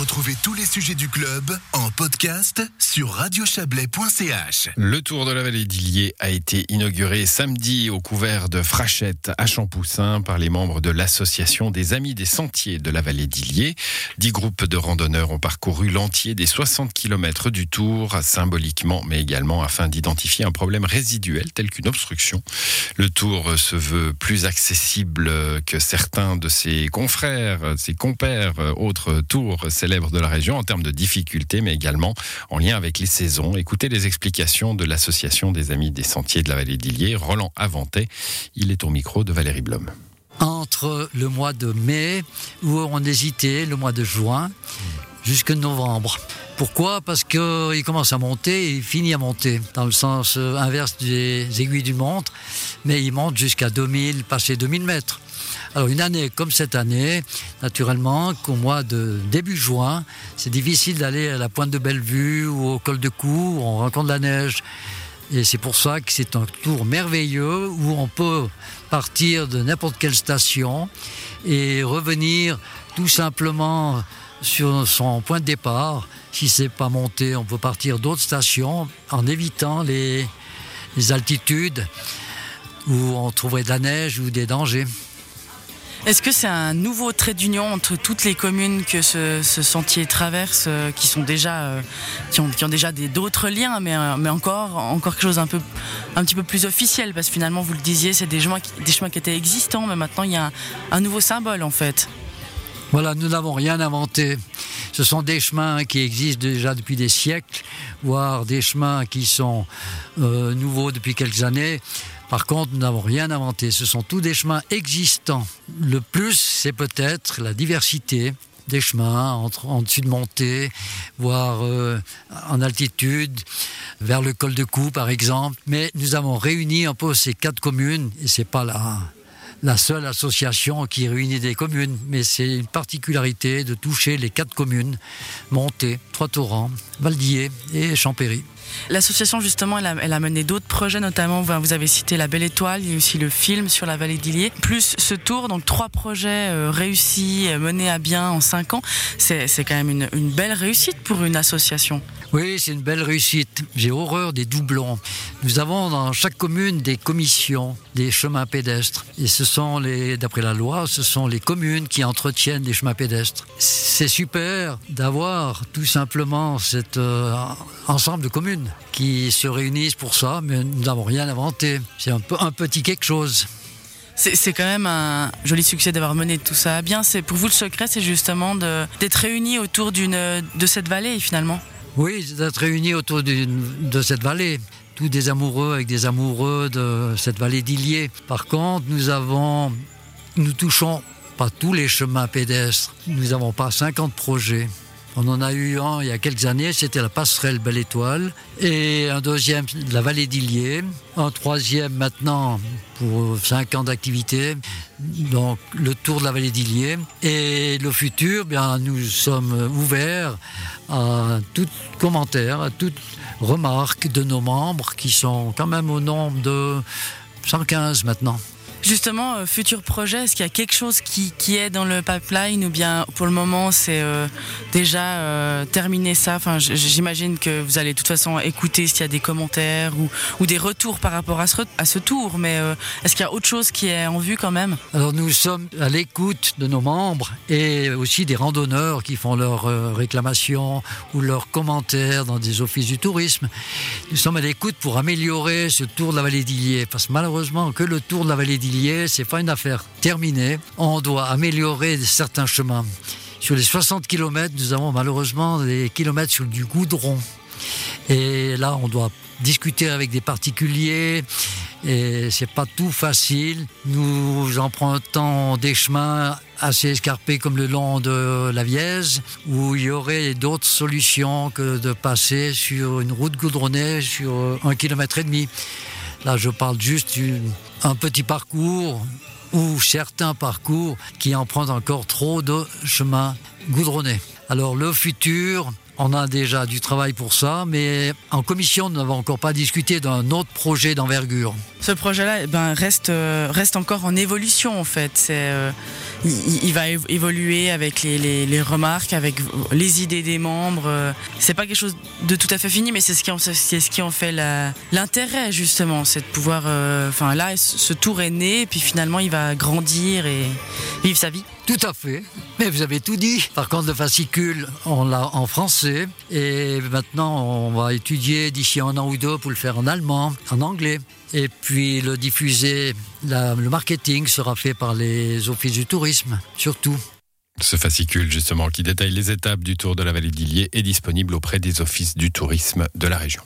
Retrouvez tous les sujets du club en podcast sur radiochablais.ch. Le Tour de la vallée d'Illier a été inauguré samedi au couvert de Frachette à Champoussin par les membres de l'association des Amis des Sentiers de la vallée d'Illier. Dix groupes de randonneurs ont parcouru l'entier des 60 km du Tour, symboliquement, mais également afin d'identifier un problème résiduel tel qu'une obstruction. Le Tour se veut plus accessible que certains de ses confrères, ses compères, autres tours célèbres de la région en termes de difficultés, mais également en lien avec les saisons. Écoutez les explications de l'association des Amis des Sentiers de la vallée d'Illier, Roland Avantet. Il est au micro de Valérie Blom entre le mois de mai, où on hésitait, le mois de juin, jusqu'en novembre. Pourquoi? Parce qu'il commence à monter et il finit à monter, dans le sens inverse des aiguilles du montre, mais il monte jusqu'à 2000, passer 2000 mètres. Alors une année comme cette année, naturellement, qu'au mois de début juin, c'est difficile d'aller à la pointe de Bellevue ou au col de Cou, où on rencontre la neige. Et c'est pour ça que c'est un tour merveilleux où on peut partir de n'importe quelle station et revenir tout simplement sur son point de départ. Si c'est pas monté, on peut partir d'autres stations en évitant les, les altitudes où on trouverait de la neige ou des dangers. Est-ce que c'est un nouveau trait d'union entre toutes les communes que ce, sentier traverse, euh, qui sont déjà, euh, qui, ont, qui, ont, déjà d'autres liens, mais, euh, mais encore, encore quelque chose un peu, un petit peu plus officiel, parce que finalement, vous le disiez, c'est des chemins, des chemins qui étaient existants, mais maintenant il y a un, un nouveau symbole en fait. Voilà, nous n'avons rien inventé. Ce sont des chemins qui existent déjà depuis des siècles, voire des chemins qui sont nouveaux depuis quelques années. Par contre, nous n'avons rien inventé. Ce sont tous des chemins existants. Le plus, c'est peut-être la diversité des chemins entre, en dessus de montée, voire euh, en altitude, vers le col de Cou par exemple. Mais nous avons réuni un peu ces quatre communes, et c'est pas la, la seule association qui réunit des communes, mais c'est une particularité de toucher les quatre communes, Montée, Trois-Torrents, Valdillé et Champéry. L'association, justement, elle a, mené d'autres projets, notamment, vous avez cité La Belle Étoile, il y a aussi le film sur la vallée d'Illier, plus ce tour, donc trois projets euh, réussis, euh, menés à bien en cinq ans. C'est quand même une, belle réussite pour une association. Oui, c'est une belle réussite. J'ai horreur des doublons. Nous avons dans chaque commune des commissions des chemins pédestres. Et ce sont les, d'après la loi, ce sont les communes qui entretiennent des chemins pédestres. C'est super d'avoir tout simplement cet euh, ensemble de communes qui se réunissent pour ça, mais nous n'avons rien inventé. C'est un, peu, un petit quelque chose. C'est quand même un joli succès d'avoir mené tout ça à bien. C'est pour vous le secret, c'est justement d'être réunis autour de cette vallée finalement. Oui, d'être réunis autour de cette vallée. Tous des amoureux avec des amoureux de cette vallée d'Illier. Par contre, nous avons, nous touchons pas tous les chemins pédestres. Nous n'avons pas 50 projets. On en a eu un il y a quelques années, c'était la passerelle Belle Étoile, et un deuxième, la vallée d'Illier, un troisième maintenant pour cinq ans d'activité, donc le tour de la vallée d'Illier. Et le futur, bien, nous sommes ouverts à tout commentaire, à toute remarque de nos membres qui sont quand même au nombre de 115 maintenant. Justement, euh, futur projet, est-ce qu'il y a quelque chose qui, qui, est dans le pipeline ou bien pour le moment c'est euh, déjà euh, terminé ça? Enfin, J'imagine que vous allez de toute façon écouter s'il y a des commentaires ou, ou, des retours par rapport à ce, à ce tour, mais est-ce qu'il y a autre chose qui est en vue quand même? Alors nous sommes à l'écoute de nos membres et aussi des randonneurs qui font leurs réclamations ou leurs commentaires dans des offices du tourisme. Nous sommes à l'écoute pour améliorer ce tour de la vallée d'Illier parce que malheureusement que le tour de la vallée d'Illier c'est pas une affaire terminée. On doit améliorer certains chemins. Sur les 60 km, nous avons malheureusement des kilomètres sur du goudron. Et là, on doit discuter avec des particuliers et c'est pas tout facile. Nous empruntons des chemins assez escarpés comme le long de la Vièze où il y aurait d'autres solutions que de passer sur une route goudronnée sur un kilomètre et demi. Là, je parle juste d'un petit parcours ou certains parcours qui empruntent encore trop de chemins goudronnés. Alors le futur, On a déjà du travail pour ça, mais en commission, nous n'avons encore pas discuté d'un autre projet d'envergure. Ce projet-là eh ben, reste, euh, reste encore en évolution en fait. Euh, il, va évo- évoluer avec les, remarques, avec les idées des membres. Euh, C'est pas quelque chose de tout à fait fini, mais c'est ce qui en, fait l'intérêt justement, c'est de pouvoir. Enfin là, ce tour est né, puis finalement, il va grandir et vivre sa vie. Tout à fait. Mais vous avez tout dit. Par contre, le fascicule, on l'a en français. Et maintenant, on va étudier d'ici un an ou deux pour le faire en allemand, en anglais. Et puis le diffuser, le marketing sera fait par les offices du tourisme, surtout. Ce fascicule, justement, qui détaille les étapes du Tour de la vallée d'Illier, est disponible auprès des offices du tourisme de la région.